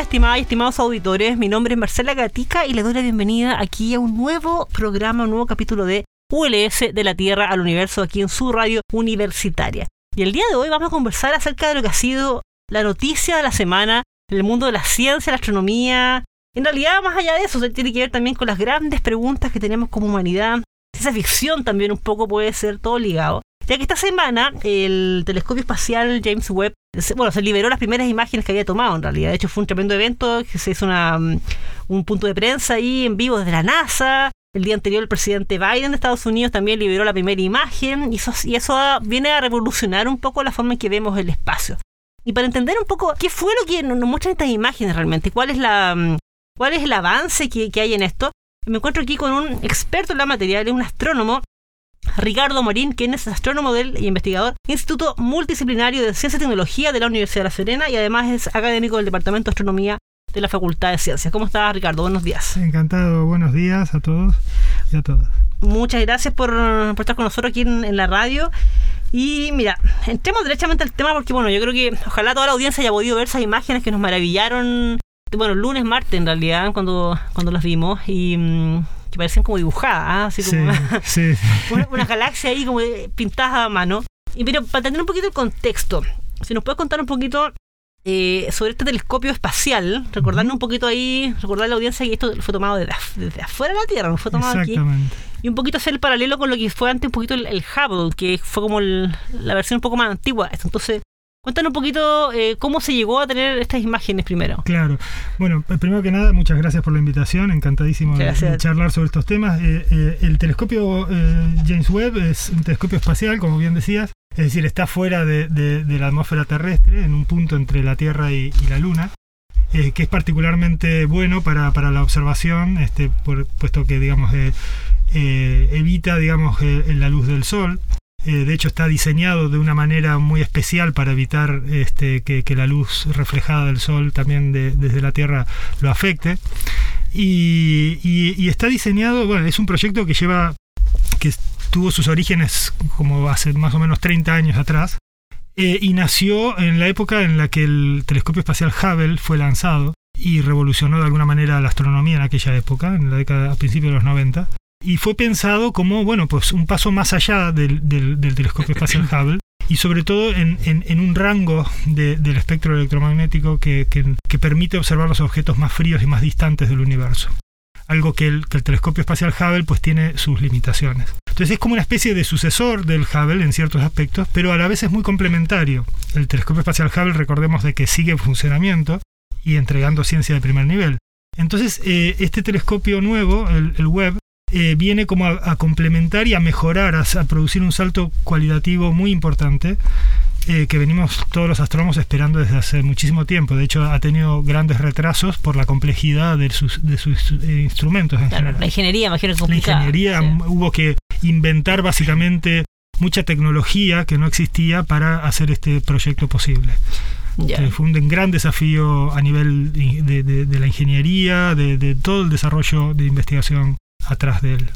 Estimadas y estimados auditores. Mi nombre es Marcela Gatica y les doy la bienvenida aquí a un nuevo programa, un nuevo capítulo de ULS de la Tierra al Universo aquí en su radio universitaria. Y el día de hoy vamos a conversar acerca de lo que ha sido la noticia de la semana en el mundo de la ciencia, la astronomía. En realidad, más allá de eso, tiene que ver también con las grandes preguntas que tenemos como humanidad. Esa ficción también un poco puede ser todo ligado. Ya que esta semana el telescopio espacial James Webb, bueno, se liberó las primeras imágenes que había tomado en realidad. De hecho, fue un tremendo evento, se hizo una, mm, un punto de prensa ahí en vivo desde la NASA. El día anterior el presidente Biden de Estados Unidos también liberó la primera imagen y eso, y eso viene a revolucionar un poco la forma en que vemos el espacio. Y para entender un poco qué fue lo que nos muestran estas imágenes realmente, cuál es, la, mm, cuál es el avance que, que hay en esto, me encuentro aquí con un experto en la materia, un astrónomo Ricardo Morín, quien es astrónomo del y investigador Instituto Multidisciplinario de Ciencia y Tecnología de la Universidad de La Serena y además es académico del Departamento de Astronomía de la Facultad de Ciencias. ¿Cómo estás, Ricardo? Buenos días. Encantado, buenos días a todos y a todas. Muchas gracias por, estar con nosotros aquí en, la radio. Y mira, entremos directamente al tema porque, bueno, yo creo que ojalá toda la audiencia haya podido ver esas imágenes que nos maravillaron, bueno, lunes, martes en realidad, cuando, cuando las vimos. Y mm, que parecen como dibujadas, ¿ah? así como una, galaxia ahí como pintada a mano. Y pero para tener un poquito el contexto, si nos puedes contar un poquito eh, sobre este telescopio espacial, recordarnos un poquito ahí, recordar a la audiencia que esto fue tomado desde, afuera de la Tierra, no fue tomado aquí. Y un poquito hacer el paralelo con lo que fue antes un poquito el, Hubble, que fue como la versión un poco más antigua. Entonces, Cuéntanos un poquito eh, cómo se llegó a tener estas imágenes primero. Claro. Bueno, primero que nada, muchas gracias por la invitación. Encantadísimo de, charlar sobre estos temas. Eh, eh, el telescopio James Webb es un telescopio espacial, como bien decías. Es decir, está fuera de, la atmósfera terrestre, en un punto entre la Tierra y, la Luna. que es particularmente bueno para, la observación, este, puesto que digamos evita digamos la luz del sol eh, de hecho está diseñado de una manera muy especial para evitar este, que, la luz reflejada del sol también desde la Tierra lo afecte. Y, está diseñado, bueno, es un proyecto que lleva, que tuvo sus orígenes como hace más o menos 30 años atrás, eh, y nació en la época en la que el telescopio espacial Hubble fue lanzado y revolucionó de alguna manera la astronomía en aquella época, en la década a principios de los 90 y fue pensado como, bueno, pues un paso más allá del, telescopio espacial Hubble y sobre todo en, un rango del espectro electromagnético que, permite observar los objetos más fríos y más distantes del universo. Algo que el, telescopio espacial Hubble pues tiene sus limitaciones. Entonces es como una especie de sucesor del Hubble en ciertos aspectos, pero a la vez es muy complementario. El telescopio espacial Hubble, recordemos de que sigue en funcionamiento y entregando ciencia de primer nivel. Entonces, eh, este telescopio nuevo, el, el Webb, eh, viene como a, complementar y a mejorar, a, producir un salto cualitativo muy importante eh, que venimos todos los astrónomos esperando desde hace muchísimo tiempo. De hecho, ha tenido grandes retrasos por la complejidad de sus, de sus eh, instrumentos. la ingeniería, imagino que La ingeniería hubo que inventar básicamente mucha tecnología que no existía para hacer este proyecto posible. fue un gran desafío a nivel de, de la ingeniería, de, todo el desarrollo de investigación atrás de él.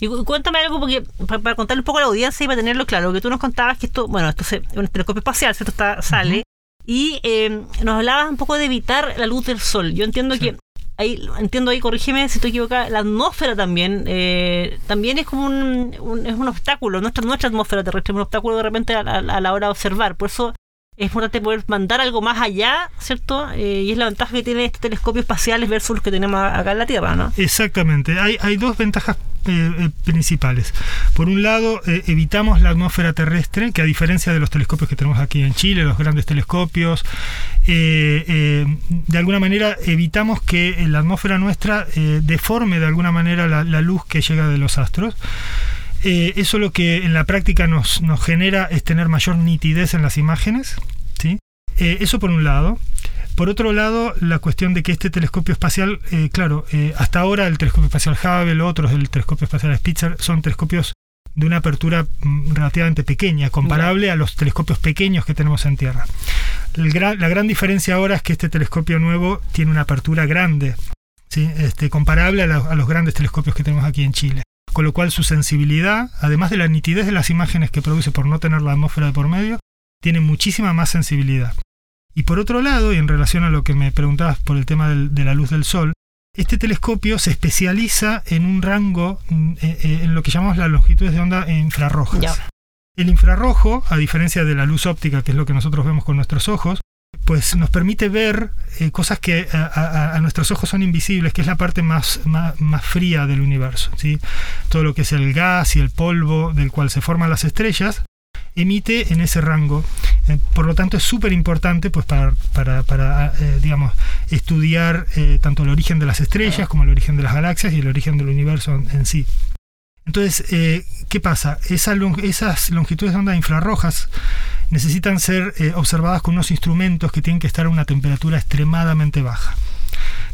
Y cuéntame algo, porque para, contarle un poco a la audiencia y para tenerlo claro, que tú nos contabas que esto, bueno, esto es un telescopio espacial, ¿cierto? Está, sale. Y eh, nos hablabas un poco de evitar la luz del sol. Yo entiendo que ahí, entiendo ahí, corrígeme si estoy equivocada, la atmósfera también, eh, también es como un, es un obstáculo, nuestra, nuestra atmósfera terrestre es un obstáculo de repente a, a la hora de observar. Por eso es importante poder mandar algo más allá, ¿cierto? Eh, y es la ventaja que tiene este telescopio espacial versus los que tenemos acá en la Tierra, ¿no? Exactamente. Hay, hay dos ventajas principales. Por un lado, evitamos la atmósfera terrestre, que a diferencia de los telescopios que tenemos aquí en Chile, los grandes telescopios, de alguna manera evitamos que la atmósfera nuestra deforme de alguna manera la, la luz que llega de los astros. Eh, eso lo que en la práctica nos, nos, genera es tener mayor nitidez en las imágenes. ¿sí? Eh, eso por un lado. Por otro lado, la cuestión de que este telescopio espacial, eh, claro, hasta ahora el telescopio espacial Hubble, otros del telescopio espacial Spitzer, son telescopios de una apertura mm, relativamente pequeña, comparable a los telescopios pequeños que tenemos en Tierra. la gran diferencia ahora es que este telescopio nuevo tiene una apertura grande, ¿sí? este, comparable a los grandes telescopios que tenemos aquí en Chile con lo cual su sensibilidad, además de la nitidez de las imágenes que produce por no tener la atmósfera de por medio, tiene muchísima más sensibilidad. Y por otro lado, y en relación a lo que me preguntabas por el tema de la luz del sol, este telescopio se especializa en un rango, mm, eh, eh, en lo que llamamos las longitudes de onda infrarrojas. El infrarrojo, a diferencia de la luz óptica, que es lo que nosotros vemos con nuestros ojos, pues nos permite ver eh, cosas que a, nuestros ojos son invisibles, que es la parte más, más, fría del universo. ¿sí? Todo lo que es el gas y el polvo del cual se forman las estrellas, emite en ese rango. Eh, por lo tanto, es súper importante pues, para, para, eh, digamos, estudiar tanto el origen de las estrellas como el origen de las galaxias y el origen del universo en, sí. Entonces, ¿qué pasa? esas longitudes de onda infrarrojas necesitan ser eh, observadas con unos instrumentos que tienen que estar a una temperatura extremadamente baja.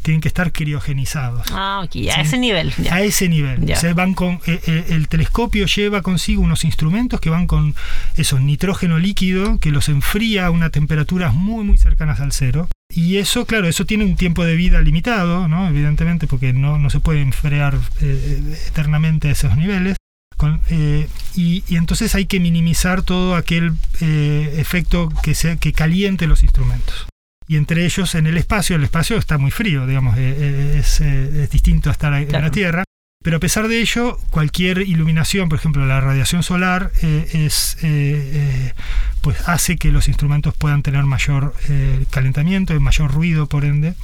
Tienen que estar criogenizados. Ah, ok, a ese nivel. A ese nivel. van con, eh, eh, el telescopio lleva consigo unos instrumentos que van con eso, nitrógeno líquido, que los enfría a una temperaturas muy, muy cercanas al cero. Y eso, claro, eso tiene un tiempo de vida limitado, ¿no? evidentemente, porque no, no se puede enfriar eternamente a esos niveles. Eh, y, entonces hay que minimizar todo aquel eh, efecto que, sea, que caliente los instrumentos. Y entre ellos en el espacio, el espacio está muy frío, digamos, eh, es, distinto a estar en la Tierra. Pero a pesar de ello, cualquier iluminación, por ejemplo, la radiación solar, es, pues hace que los instrumentos puedan tener mayor calentamiento y mayor ruido, por ende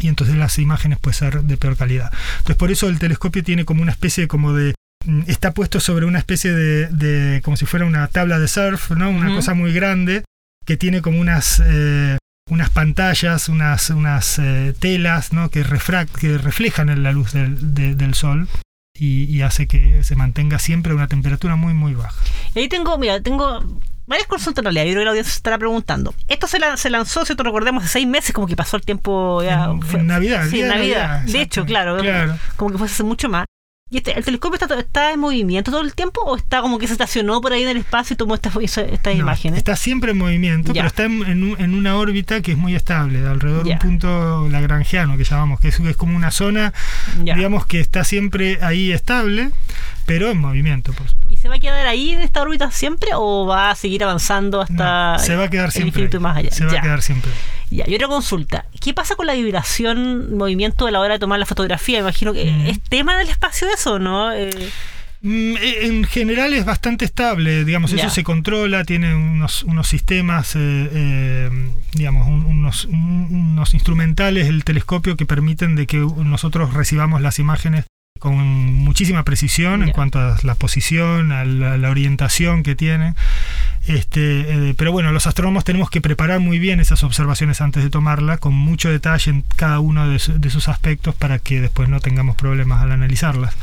y entonces las imágenes pueden ser de peor calidad. Entonces por eso el telescopio tiene como una especie como de Mm, está puesto sobre una especie de, como si fuera una tabla de surf, ¿no? Una cosa muy grande que tiene como unas eh, unas pantallas, unas, unas eh, telas ¿no? que, que reflejan la luz del, del sol y, y, hace que se mantenga siempre a una temperatura muy muy baja. Y ahí tengo, mira, tengo varias consultas en realidad. Yo creo que la audiencia se estará preguntando. Esto se, se lanzó, si te recordemos, hace seis meses, como que pasó el tiempo ya. En, Navidad. Sí, en Navidad. de hecho, claro, claro, Como que fue hace mucho más. ¿Y este, el telescopio está, está, en movimiento todo el tiempo o está como que se estacionó por ahí en el espacio y tomó estas esta imágenes? Está siempre en movimiento, pero está en, una órbita que es muy estable, alrededor de un punto lagrangiano que llamamos, que es, es como una zona, digamos, que está siempre ahí estable, pero en movimiento, por supuesto. ¿Y se va a quedar ahí en esta órbita siempre o va a seguir avanzando hasta se va a quedar siempre infinito y más allá? Se va a quedar siempre. Ya, y otra consulta. ¿Qué pasa con la vibración, movimiento a la hora de tomar la fotografía? Imagino que mm. es tema del espacio eso, ¿no? Eh, mm, eh, en general es bastante estable, digamos, eso se controla, tiene unos, unos sistemas, eh, digamos, unos, unos instrumentales, el telescopio que permiten de que nosotros recibamos las imágenes con muchísima precisión en cuanto a la posición, a la, orientación que tiene. Este, eh, pero bueno, los astrónomos tenemos que preparar muy bien esas observaciones antes de tomarla, con mucho detalle en cada uno de, sus aspectos para que después no tengamos problemas al analizarlas.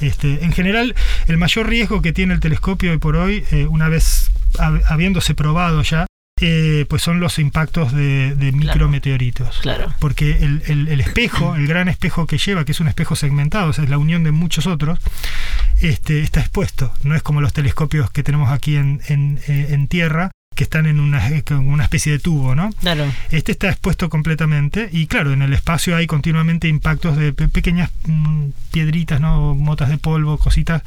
Este, en general, el mayor riesgo que tiene el telescopio hoy por hoy, eh, una vez habiéndose probado ya, eh, pues son los impactos de, micrometeoritos. Claro. Porque el, espejo, el gran espejo que lleva, que es un espejo segmentado, es la unión de muchos otros, este, está expuesto. No es como los telescopios que tenemos aquí en, en, eh, en Tierra, que están en una, una, especie de tubo, ¿no? Claro. Este está expuesto completamente y claro, en el espacio hay continuamente impactos de pequeñas mm, piedritas, ¿no? Motas de polvo, cositas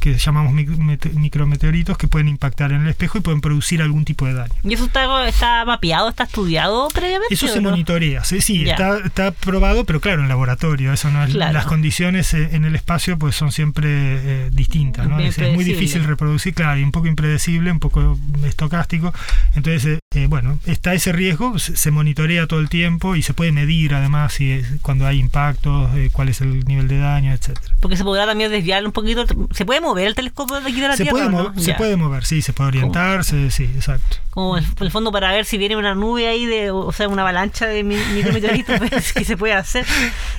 que llamamos micrometeoritos que pueden impactar en el espejo y pueden producir algún tipo de daño. ¿Y eso está, está mapeado, está estudiado previamente? Eso se monitorea, sí, sí está, está, probado, pero claro, en laboratorio. Eso no es, Las condiciones eh, en el espacio pues son siempre eh, distintas, ¿no? Es, muy difícil reproducir, claro, y un poco impredecible, un poco estocástico. Entonces, eh, eh, bueno, está ese riesgo, se, se monitorea todo el tiempo y se puede medir además si es- cuando hay impactos, eh, cuál es el nivel de daño, etcétera. Porque se podrá también desviar un poquito. ¿Se puede mover el telescopio de aquí de la Se Tierra? puede, no? se Ya. puede mover, sí, se puede orientar, se- sí, exacto. Como en el fondo para ver si viene una nube ahí de, o sea, una avalancha de mi- micrometeoritos, que se puede hacer.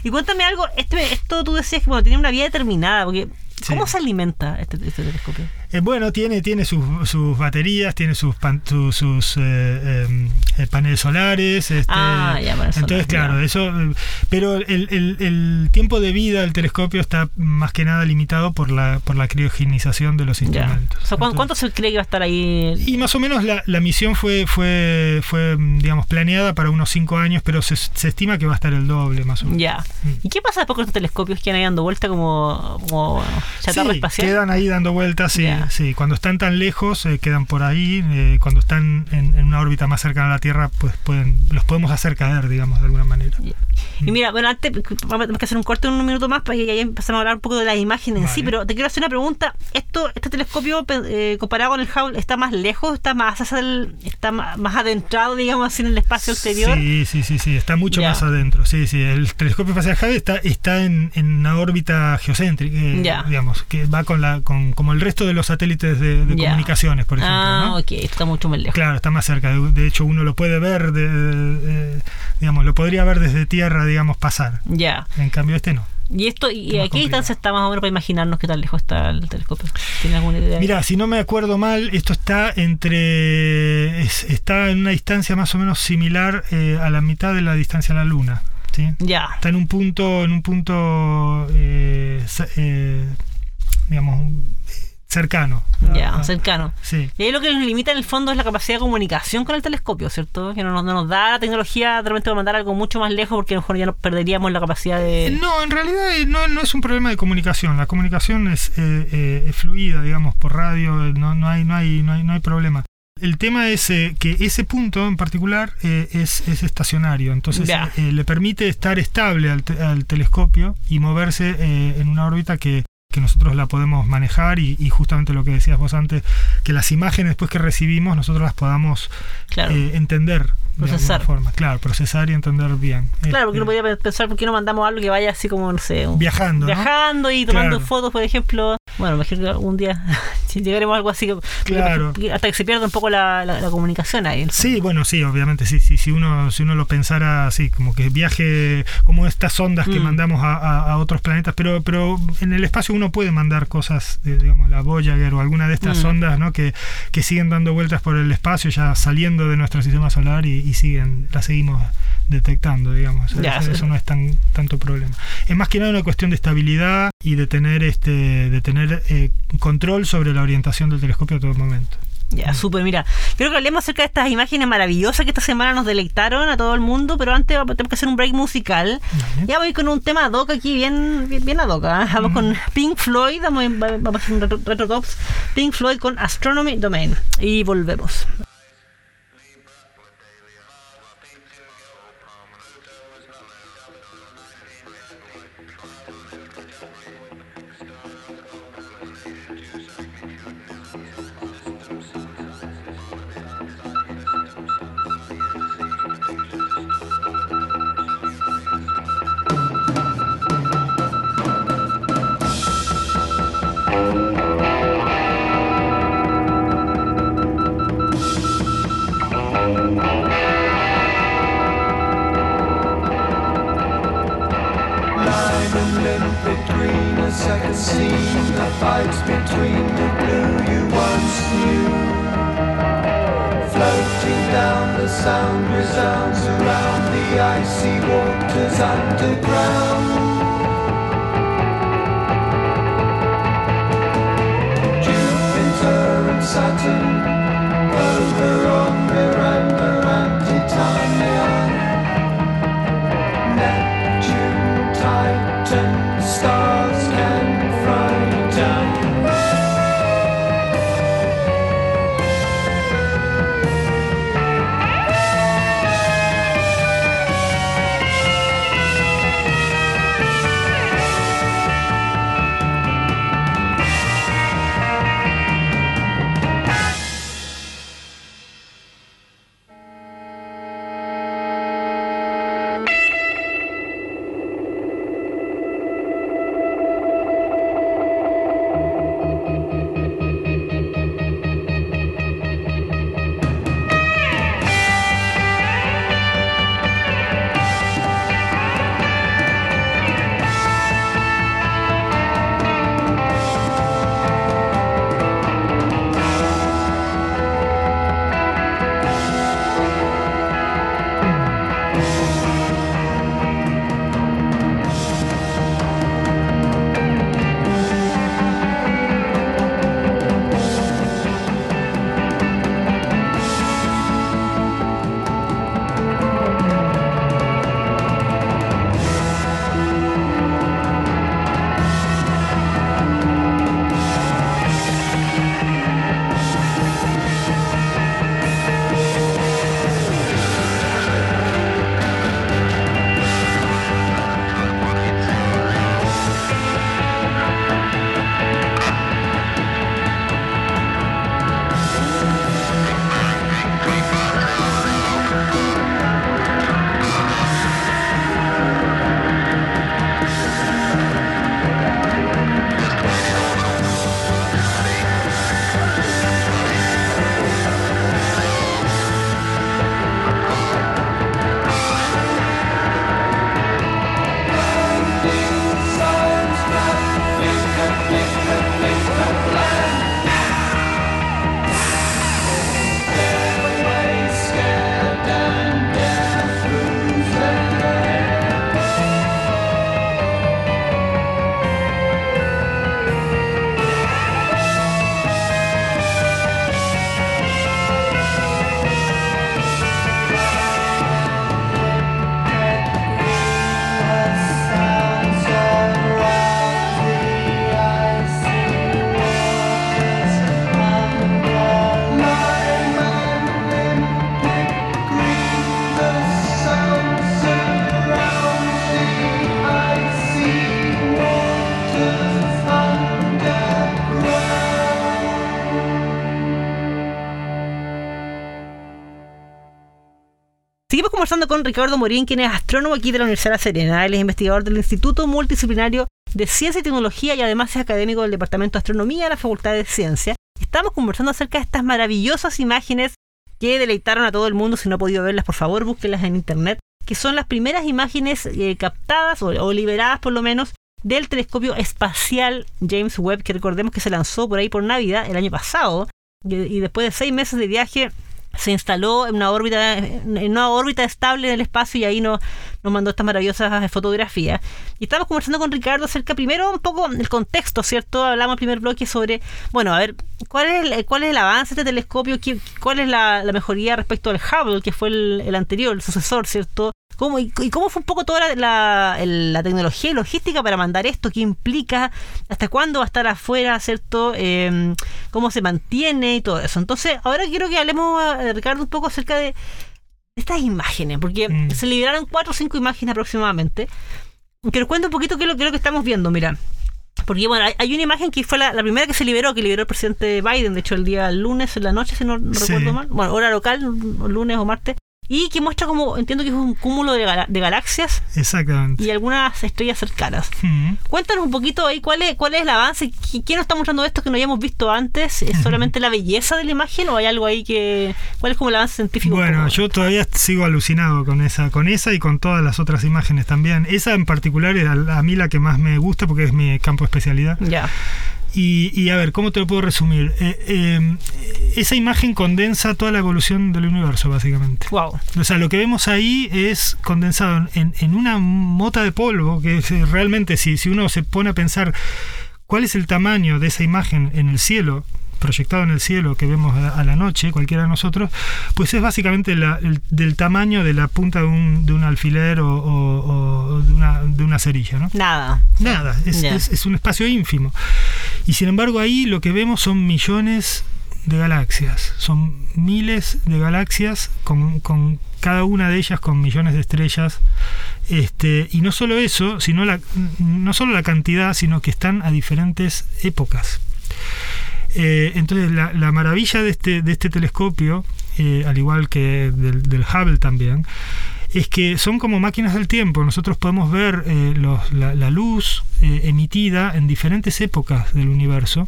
Y cuéntame algo, este, esto tú decías que bueno, tiene una vida determinada, porque ¿cómo Sí. se alimenta este, este telescopio? Eh, bueno, tiene, tiene sus, sus baterías, tiene sus, pan- su- sus eh, eh, eh, paneles solares. este, Ah, ya, entonces, claro, ya. eso. Pero el, el- el tiempo de vida del telescopio está más que nada limitado por la, por la criogenización de los instrumentos. O sea, ¿cuán- Entonces- ¿cuánto se cree que va a estar ahí? y más o menos la, la misión fue, fue, fue, digamos, planeada para unos cinco años, pero se, se estima que va a estar el doble, más o menos. Ya. Mm. ¿Y qué pasa después con estos telescopios que van ahí dando vuelta como, como chatarra Sí, espacial? quedan ahí dando vueltas, sí. Cuando están tan lejos, eh, quedan por ahí. eh, cuando están en, en una órbita más cercana a la Tierra, pues pueden, los podemos hacer caer, digamos, de alguna manera. Y mira, bueno, antes vamos a hacer un corte de un minuto más para que ahí empezamos a hablar un poco de la imagen en sí, pero te quiero hacer una pregunta. Esto, este telescopio eh, comparado con el Hubble está más lejos, está más hacia el- está más adentrado, digamos así, en el espacio exterior. Sí, sí, sí, sí, está mucho Ya. más adentro. Sí, sí, el telescopio espacial Hubble está, está en, en una órbita geocéntrica, eh, Ya. digamos, que va con la, con, como el resto de los satélites de, comunicaciones, por ejemplo. ah, ¿no? ok, está mucho más lejos. Claro, está más cerca. De, de hecho, uno lo puede ver, de, de- digamos, lo podría ver desde tierra, digamos, pasar. Ya. En cambio, este no. ¿Y esto y Es a qué distancia está más o menos para imaginarnos qué tan lejos está el telescopio? ¿Tienes alguna idea? Mira, si no me acuerdo mal, esto está entre. es- está en una distancia más o menos similar eh, a la mitad de la distancia a la Luna. ¿sí? Ya. Está en un punto, en un punto eh, eh, digamos, cercano. Ya, Ah, cercano. Sí. Y ahí lo que nos limita en el fondo es la capacidad de comunicación con el telescopio, ¿cierto? Que no nos, no nos da la tecnología de repente para mandar algo mucho más lejos porque a lo mejor ya no perderíamos la capacidad de... No, en realidad eh, no, no es un problema de comunicación. La comunicación es, eh, eh, es fluida, digamos, por radio, eh, no, no, hay, no, hay, no, hay, no hay problema. El tema es eh, que ese punto en particular eh, es, es estacionario, entonces eh, le permite estar estable al, te- al telescopio y moverse eh, en una órbita que, que nosotros la podemos manejar y, y justamente lo que decías vos antes, que las imágenes después que recibimos nosotros las podamos Claro. eh, entender de Procesar. alguna forma. Claro, procesar y entender bien. Claro, porque Este, uno podría pensar por qué no mandamos algo que vaya así como, no sé, un- viajando. ¿no? viajando y tomando Claro. fotos, por ejemplo. Bueno, imagino que algún día llegaremos a algo así, que- Claro. hasta que se pierda un poco la, la- la comunicación ahí. Sí, bueno, sí, obviamente, sí, sí, si uno, si uno lo pensara así, como que viaje, como estas ondas que Mm. mandamos a, a- a otros planetas, pero, pero en el espacio uno puede mandar cosas, de, digamos, la Voyager o alguna de estas Mm. ondas, ¿no? Que, que siguen dando vueltas por el espacio, ya saliendo de nuestro sistema solar y, y siguen, las seguimos detectando, digamos. Ya, eso, sí. eso no es tan tanto problema. Es más que nada una cuestión de estabilidad y de tener este, de tener eh, control sobre la orientación del telescopio a todo momento. Ya, súper, mira. Quiero que hablemos acerca de estas imágenes maravillosas que esta semana nos deleitaron a todo el mundo, pero antes tenemos que hacer un break musical. Vale. Ya voy con un tema ad hoc aquí, bien, bien, bien ad hoc. ¿ah? Vamos con Pink Floyd, vamos, vamos a hacer un retro, retro tops. Pink Floyd con Astronomy Domain. Y volvemos. Fights between the blue you once knew. Floating down the sound resounds around the icy waters underground conversando con Ricardo Morín, quien es astrónomo aquí de la Universidad de Serena. Él es investigador del Instituto Multidisciplinario de Ciencia y Tecnología y además es académico del Departamento de Astronomía de la Facultad de Ciencia. Estamos conversando acerca de estas maravillosas imágenes que deleitaron a todo el mundo. Si no ha podido verlas, por favor, búsquenlas en internet, que son las primeras imágenes eh, captadas o, o liberadas por lo menos del telescopio espacial James Webb, que recordemos que se lanzó por ahí por Navidad el año pasado, y después de seis meses de viaje se instaló en una órbita en una órbita estable en el espacio y ahí nos, nos mandó estas maravillosas fotografías. Y estamos conversando con Ricardo acerca primero un poco del contexto, ¿cierto? Hablamos el primer bloque sobre, bueno, a ver, ¿cuál es el, cuál es el avance de este telescopio? ¿Qué- ¿Cuál es la, la mejoría respecto al Hubble, que fue el, el anterior, el sucesor, ¿cierto? ¿Cómo, y, y cómo fue un poco toda la, la, el- la tecnología y logística para mandar esto? ¿Qué implica? ¿Hasta cuándo va a estar afuera, ¿cierto? Eh, ¿Cómo se mantiene y todo eso? Entonces, ahora quiero que hablemos, eh, Ricardo, un poco acerca de estas imágenes, porque Mm. se liberaron cuatro o cinco imágenes aproximadamente. Que nos cuente un poquito qué es lo, qué es lo que estamos viendo, mira. Porque bueno, hay, hay una imagen que fue la, la primera que se liberó, que liberó el presidente Biden, de hecho el día lunes en la noche, si no, no Sí. recuerdo mal. Bueno, hora local, lunes o martes. Y que muestra como, entiendo que es un cúmulo de, gala- de galaxias Exactamente. y algunas estrellas cercanas. Mm. Cuéntanos un poquito ahí cuál es, cuál es el avance, ¿Qui- quién nos está mostrando esto que no hayamos visto antes, ¿es solamente la belleza de la imagen o hay algo ahí que, cuál es como el avance científico? Bueno, yo todavía sigo alucinado con esa, con esa y con todas las otras imágenes también. Esa en particular es a, a mí la que más me gusta porque es mi campo de especialidad. Ya, Y, y a ver, ¿cómo te lo puedo resumir? Eh, eh, esa imagen condensa toda la evolución del universo, básicamente. wow. O sea, lo que vemos ahí es condensado en, en una mota de polvo, que es, eh, realmente si, si uno se pone a pensar cuál es el tamaño de esa imagen en el cielo, proyectado en el cielo que vemos a, la noche, cualquiera de nosotros, pues es básicamente la- el- del tamaño de la punta de un, de un alfiler o, o- o de, una, de una cerilla, ¿no? Nada. Nada, es, Ya. es- es un espacio ínfimo. Y sin embargo ahí lo que vemos son millones de galaxias, son miles de galaxias con, con cada una de ellas con millones de estrellas. Este, y no solo eso, sino la, no solo la cantidad, sino que están a diferentes épocas. Eh, entonces la, la maravilla de este, este telescopio, eh, al igual que del, Hubble también, es que son como máquinas del tiempo. Nosotros podemos ver eh, la, luz emitida en diferentes épocas del universo,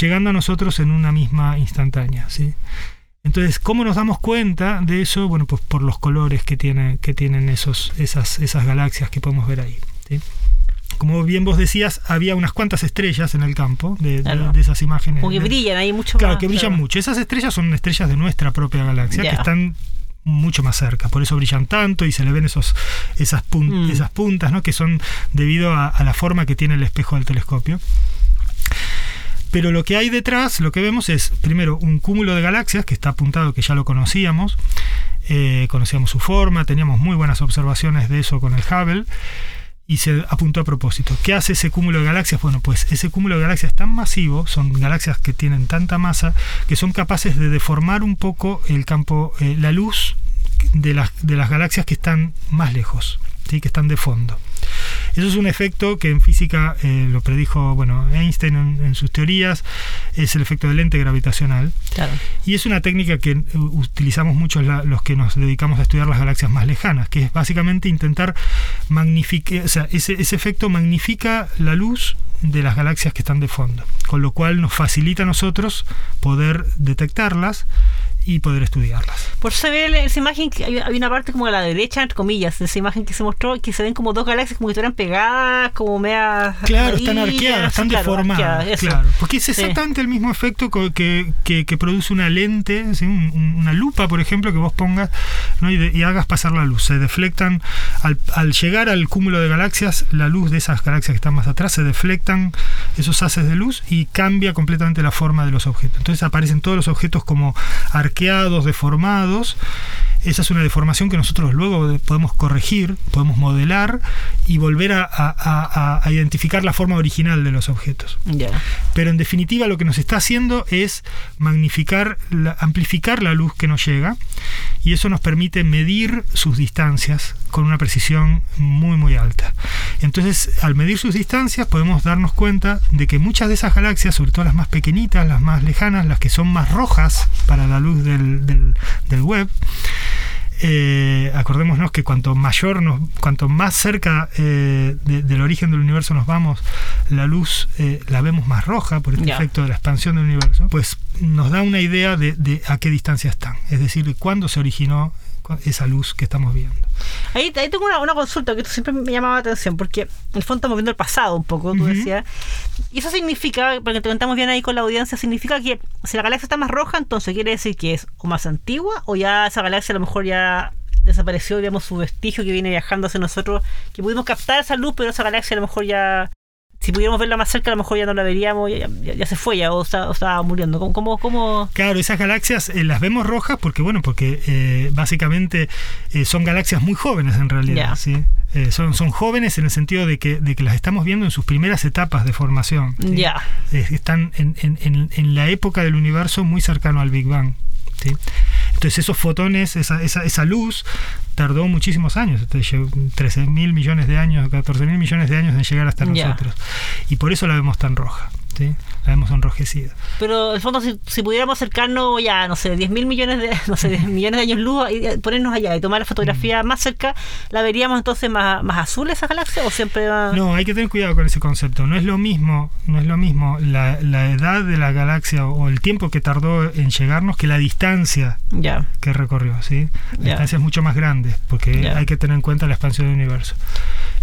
llegando a nosotros en una misma instantánea. Entonces, ¿cómo nos damos cuenta de eso? Bueno, pues por los colores que, tiene, que tienen esas, galaxias que podemos ver ahí. Como bien vos decías, había unas cuantas estrellas en el campo de, de- Claro. de esas imágenes. Como que De- brillan ahí mucho Claro, más, que brillan claro. mucho. Esas estrellas son estrellas de nuestra propia galaxia, que están mucho más cerca, por eso brillan tanto y se le ven esos, esas, pun- Mm. esas puntas, ¿no? que son debido a, a la forma que tiene el espejo del telescopio. Pero lo que hay detrás, lo que vemos es, primero, un cúmulo de galaxias que está apuntado, que ya lo conocíamos, eh, conocíamos su forma, teníamos muy buenas observaciones de eso con el Hubble, y se apuntó a propósito. ¿Qué hace ese cúmulo de galaxias? Bueno, pues ese cúmulo de galaxias tan masivo, son galaxias que tienen tanta masa, que son capaces de deformar un poco el campo, eh, la luz de las, de las galaxias que están más lejos, ¿sí? que están de fondo. Eso es un efecto que en física eh, lo predijo bueno, Einstein en, en sus teorías, es el efecto de lente gravitacional. Claro. Y es una técnica que eh, utilizamos mucho la- los que nos dedicamos a estudiar las galaxias más lejanas, que es básicamente intentar magnificar, o sea, ese, ese efecto magnifica la luz de las galaxias que están de fondo, con lo cual nos facilita a nosotros poder detectarlas y poder estudiarlas. Por eso se ve esa imagen que hay, hay una parte como a la derecha, entre comillas, de esa imagen que se mostró, que se ven como dos galaxias como que estuvieran pegadas, como media. Claro, están arqueadas, están deformadas. Claro, porque es Sí. exactamente el mismo efecto que, que- que produce una lente, una lupa, por ejemplo, que vos pongas ¿no? y, de- y hagas pasar la luz. Se deflectan, al, al llegar al cúmulo de galaxias, la luz de esas galaxias que están más atrás, se deflectan esos haces de luz y cambia completamente la forma de los objetos. Entonces aparecen todos los objetos como arqueados, deformados. Esa es una deformación que nosotros luego de- podemos corregir, podemos modelar y volver a, a- a- a identificar la forma original de los objetos. Ya. Pero en definitiva lo que nos está haciendo es magnificar, la- amplificar la luz que nos llega y eso nos permite medir sus distancias con una precisión muy muy alta. Entonces al medir sus distancias podemos darnos cuenta de que muchas de esas galaxias, sobre todo las más pequeñitas, las más lejanas, las que son más rojas para la luz del, del, del web, eh, acordémonos que cuanto mayor, nos, cuanto más cerca eh, de- del origen del universo nos vamos, la luz eh, la vemos más roja por este efecto de la expansión del universo, pues nos da una idea de, de a qué distancia están, es decir, de cuándo se originó esa luz que estamos viendo. Ahí, ahí tengo una, una consulta que esto siempre me llamaba la atención, porque en el fondo estamos viendo el pasado un poco, tú decías. Y eso significa, porque te contamos bien ahí con la audiencia, significa que si la galaxia está más roja, entonces quiere decir que es o más antigua, o ya esa galaxia a lo mejor ya desapareció, digamos, su vestigio que viene viajando hacia nosotros, que pudimos captar esa luz, pero esa galaxia a lo mejor ya, si pudiéramos verla más cerca, a lo mejor ya no la veríamos, ya, ya- ya se fue ya, o está, o está muriendo. ¿Cómo, cómo, cómo? Claro, esas galaxias eh, las vemos rojas porque, bueno, porque eh, básicamente eh, son galaxias muy jóvenes en realidad. ¿sí? Eh, son, son jóvenes en el sentido de que, de que las estamos viendo en sus primeras etapas de formación. ¿sí? Ya. Están en, en- en- en la época del universo muy cercano al Big Bang. ¿sí? Entonces esos fotones, esa, esa, esa luz, tardó muchísimos años, este, llegó 13 mil millones de años, 14 mil millones de años en llegar hasta nosotros. Y por eso la vemos tan roja, ¿sí? la vemos enrojecida. Pero en el fondo, si, si pudiéramos acercarnos ya, no sé, 10 mil millones de, no sé, 10 millones de años luz y eh, ponernos allá y tomar la fotografía Mm. más cerca, ¿la veríamos entonces más, más azul esa galaxia o siempre va.? No, hay que tener cuidado con ese concepto. No es lo mismo, no es lo mismo la, la edad de la galaxia o el tiempo que tardó en llegarnos que la distancia Ya. que recorrió, ¿sí? La Ya. distancia es mucho más grande porque Ya. hay que tener en cuenta la expansión del universo.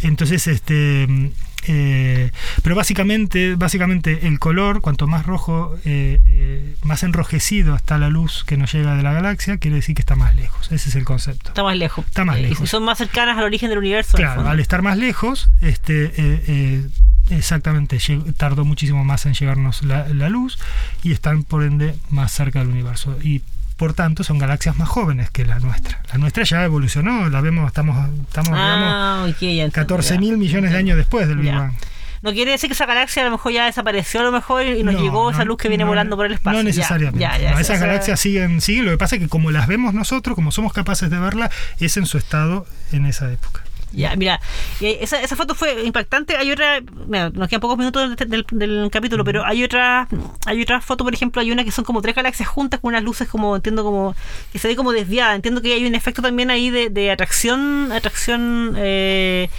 Entonces, este, eh, pero básicamente, básicamente el color, cuanto más rojo, eh, eh, más enrojecido está la luz que nos llega de la galaxia, quiere decir que está más lejos. Ese es el concepto. Está más lejos. Está más lejos. Y son más cercanas al origen del universo. Claro, al estar más lejos, este, exactamente, tardó muchísimo más en llegarnos la, la luz y están por ende más cerca del universo. Y por tanto son galaxias más jóvenes que la nuestra. La nuestra ya evolucionó, la vemos, estamos, estamos Ah, ok, ya entiendo, 14 ya. mil millones de años después del Big. Bang. No quiere decir que esa galaxia a lo mejor ya desapareció a lo mejor y nos No, llegó esa no, luz que viene no, volando por el espacio. No necesariamente. ya, ya, esas esa- galaxias siguen, siguen. Lo que pasa es que como las vemos nosotros, como somos capaces de verla, es en su estado en esa época. Ya, mira, esa, esa foto fue impactante. Hay otra, mira, nos quedan pocos minutos del, del- del capítulo, pero hay otra, hay otra foto, por ejemplo, hay una que son como tres galaxias juntas con unas luces como, entiendo como, que se ve como desviada. Entiendo que hay un efecto también ahí de, de atracción, atracción. Eh,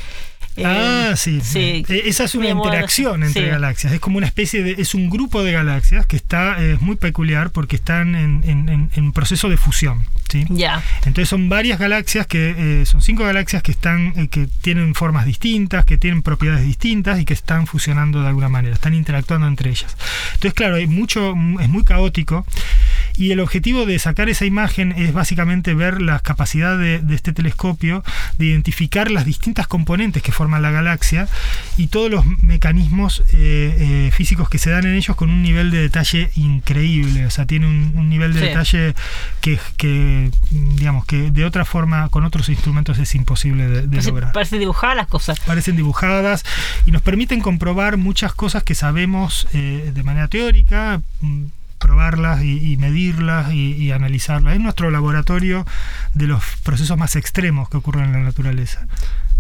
eh, ah, sí. sí. Eh, Esa es una interacción entre Sí. galaxias. Es como una especie de. Es un grupo de galaxias que está. eh, Es muy peculiar porque están en, en- en- en proceso de fusión. ¿sí? Ya, Entonces son varias galaxias que. eh, son cinco galaxias que están. eh, que tienen formas distintas, que tienen propiedades distintas y que están fusionando de alguna manera. Están interactuando entre ellas. Entonces, claro, hay mucho. Es muy caótico. Y el objetivo de sacar esa imagen es básicamente ver la capacidad de, de este telescopio de identificar las distintas componentes que forman la galaxia y todos los mecanismos eh, eh, físicos que se dan en ellos con un nivel de detalle increíble. O sea, tiene un, un nivel de Sí. detalle que, que, digamos, que de otra forma con otros instrumentos es imposible de, de parece, lograr parece dibujadas las cosas. parecen dibujadas y nos permiten comprobar muchas cosas que sabemos eh, de manera teórica, mm, probarlas y, y medirlas y, y analizarlas. Es nuestro laboratorio de los procesos más extremos que ocurren en la naturaleza.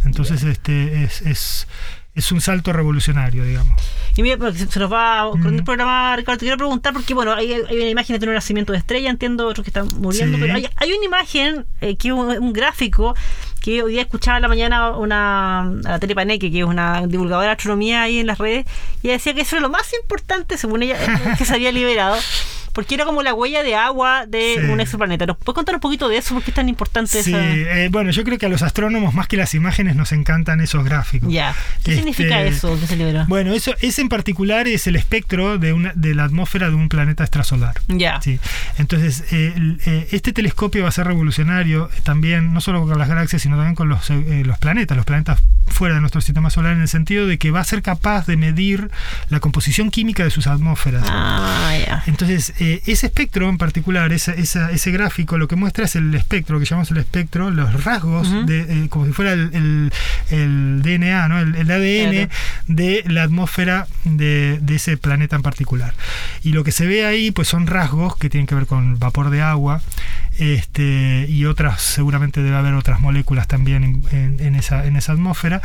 Entonces este es, es, es un salto revolucionario, digamos. Y mira, porque se nos va con el programa, Ricardo, te quiero preguntar, porque bueno, hay, hay una imagen de un nacimiento de estrella, entiendo, otros que están muriendo, Sí. pero hay, hay una imagen, eh, que es un, un gráfico, que hoy día escuchaba en la mañana una, a la Tere Paneque, que es una divulgadora de astronomía ahí en las redes, y decía que eso era lo más importante, según ella, que se había liberado. Porque era como la huella de agua de Sí. un exoplaneta. ¿Nos puedes contar un poquito de eso? ¿Por qué es tan importante Sí, esa.? eh, bueno, yo creo que a los astrónomos más que las imágenes nos encantan esos gráficos. Ya. ¿Qué Este, significa eso que se liberó? Bueno, eso, ese en particular es el espectro de, una, de la atmósfera de un planeta extrasolar. ya. Sí. Entonces, eh, el- eh, este telescopio va a ser revolucionario eh, también, no solo con las galaxias, sino también con los, eh, los planetas, los planetas fuera de nuestro sistema solar, en el sentido de que va a ser capaz de medir la composición química de sus atmósferas. Ah, ya. Entonces, eh, ese espectro en particular, esa- esa- ese gráfico, lo que muestra es el espectro, que llamamos el espectro, los rasgos, de, eh, como si fuera el, el- el DNA, ¿no? el, el ADN Claro. de la atmósfera de, de ese planeta en particular. Y lo que se ve ahí pues son rasgos que tienen que ver con vapor de agua este, y otras, seguramente debe haber otras moléculas también en, esa, en esa atmósfera.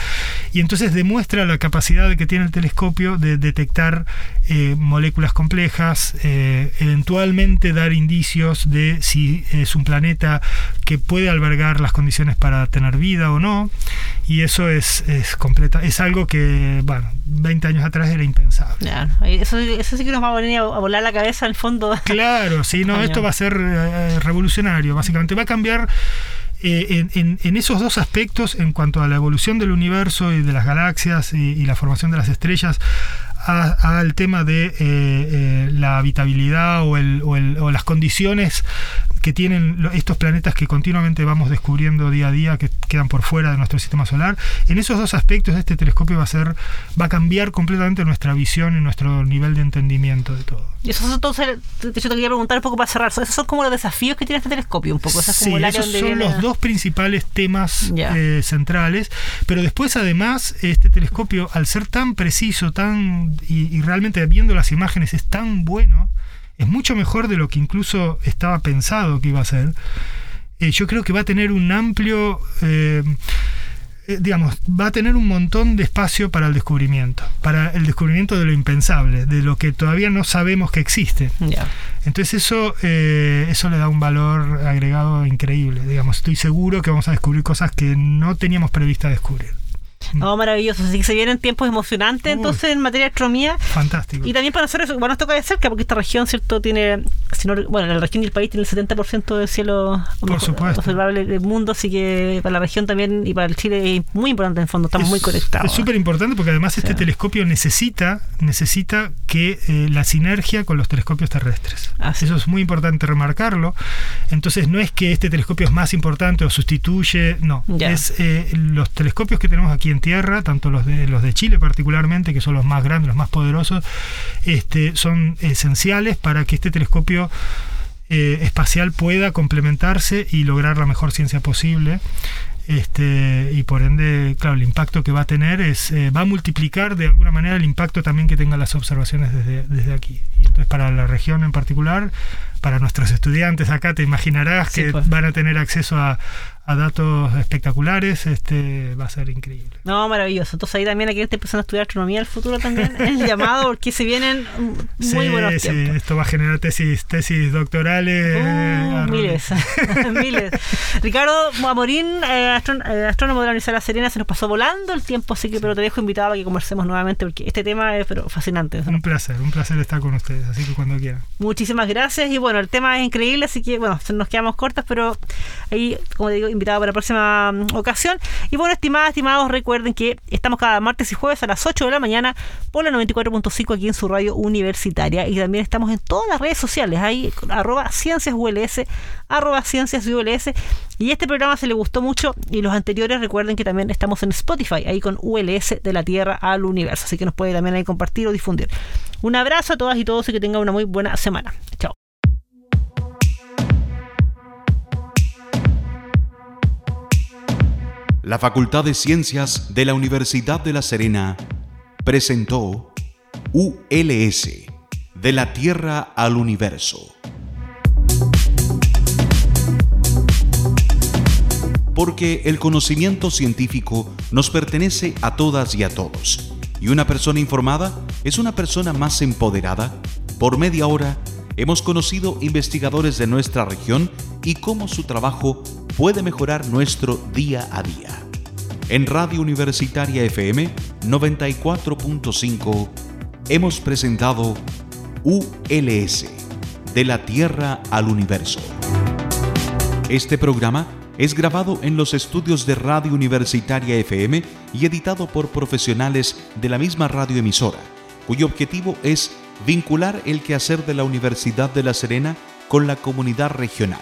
Y entonces demuestra la capacidad que tiene el telescopio de detectar eh, moléculas complejas, eh, eventualmente dar indicios de si es un planeta que puede albergar las condiciones para tener vida o no. Y eso es, es completa, es algo que, bueno, 20 años atrás era impensable. Ya, eso, eso sí que nos va a venir a, volar la cabeza en el fondo. Claro, sí, no, esto va a ser eh, revolucionario, básicamente. Va a cambiar eh, en, esos dos aspectos en cuanto a la evolución del universo y de las galaxias y, la formación de las estrellas, al tema de eh, eh, la habitabilidad o las condiciones que tienen estos planetas que continuamente vamos descubriendo día a día que quedan por fuera de nuestro sistema solar. En esos dos aspectos este telescopio va a ser va a cambiar completamente nuestra visión y nuestro nivel de entendimiento de todo. Y eso es entonces, hecho te quería preguntar un poco para cerrar, esos son como los desafíos que tiene este telescopio, un poco. Sí, esos son viene- los dos principales temas eh, centrales, pero después además este telescopio, al ser tan preciso, tan y, y realmente viendo las imágenes es tan bueno, es mucho mejor de lo que incluso estaba pensado que iba a ser. Eh, yo creo que va a tener un amplio, eh, eh, digamos, va a tener un montón de espacio para el descubrimiento, para el descubrimiento de lo impensable, de lo que todavía no sabemos que existe. Entonces eso, eh, eso le da un valor agregado increíble. Digamos, estoy seguro que vamos a descubrir cosas que no teníamos prevista descubrir. No, maravilloso. Así que se vienen tiempos emocionantes Uy. entonces en materia de astronomía. Fantástico. Y también para nosotros, bueno, nos toca de cerca, porque esta región, ¿cierto? Tiene, si no- bueno, la región y el país tiene el 70% del cielo Por supuesto. observable del mundo, así que para la región también y para el Chile es muy importante en el fondo, estamos muy conectados. Es súper importante porque además este Sí. telescopio necesita, necesita que eh, la sinergia con los telescopios terrestres. Ah, sí. Eso es muy importante remarcarlo. Entonces no es que este telescopio es más importante o sustituye, no. Ya. Es eh, los telescopios que tenemos aquí en Tierra, tanto los de los de Chile particularmente, que son los más grandes, los más poderosos, este, son esenciales para que este telescopio eh, espacial pueda complementarse y lograr la mejor ciencia posible. Este, y por ende, claro, el impacto que va a tener es, eh, va a multiplicar de alguna manera el impacto también que tengan las observaciones desde, desde aquí. Y entonces para la región en particular, para nuestros estudiantes acá, te imaginarás Sí, que pues. van a tener acceso a, a datos espectaculares, este, va a ser increíble. No, maravilloso. Entonces ahí también aquí está empezando a estudiar astronomía el futuro también, el llamado, porque se vienen muy Sí, buenos sí, tiempos. esto va a generar tesis, tesis doctorales. Uh, eh, miles, miles. Ricardo Amorín, eh, astrón- eh, astrónomo de la Universidad de La Serena, se nos pasó volando el tiempo, así que pero te dejo invitado a que conversemos nuevamente porque este tema es pero fascinante. Un placer, un placer estar con ustedes, así que cuando quieran. Muchísimas gracias y bueno, el tema es increíble, así que bueno, nos quedamos cortas, pero ahí, como te digo, invitado para la próxima mm, ocasión. Y bueno, estimadas, estimados, recuerden que estamos cada martes y jueves a las 8 de la mañana por la 94.5 aquí en su radio universitaria y también estamos en todas las redes sociales, ahí arroba ciencias ULS, arroba ciencias ULS. Y este programa se le gustó mucho y los anteriores recuerden que también estamos en Spotify, ahí con ULS de la Tierra al Universo, así que nos puede también ahí compartir o difundir. Un abrazo a todas y todos y que tengan una muy buena semana. Chao. La Facultad de Ciencias de la Universidad de La Serena presentó ULS, de la Tierra al Universo. Porque el conocimiento científico nos pertenece a todas y a todos, y una persona informada es una persona más empoderada. Por media hora hemos conocido investigadores de nuestra región y cómo su trabajo puede mejorar nuestro día a día. En Radio Universitaria FM 94.5 hemos presentado ULS, de la Tierra al Universo. Este programa es grabado en los estudios de Radio Universitaria FM y editado por profesionales de la misma radioemisora, cuyo objetivo es vincular el quehacer de la Universidad de La Serena con la comunidad regional,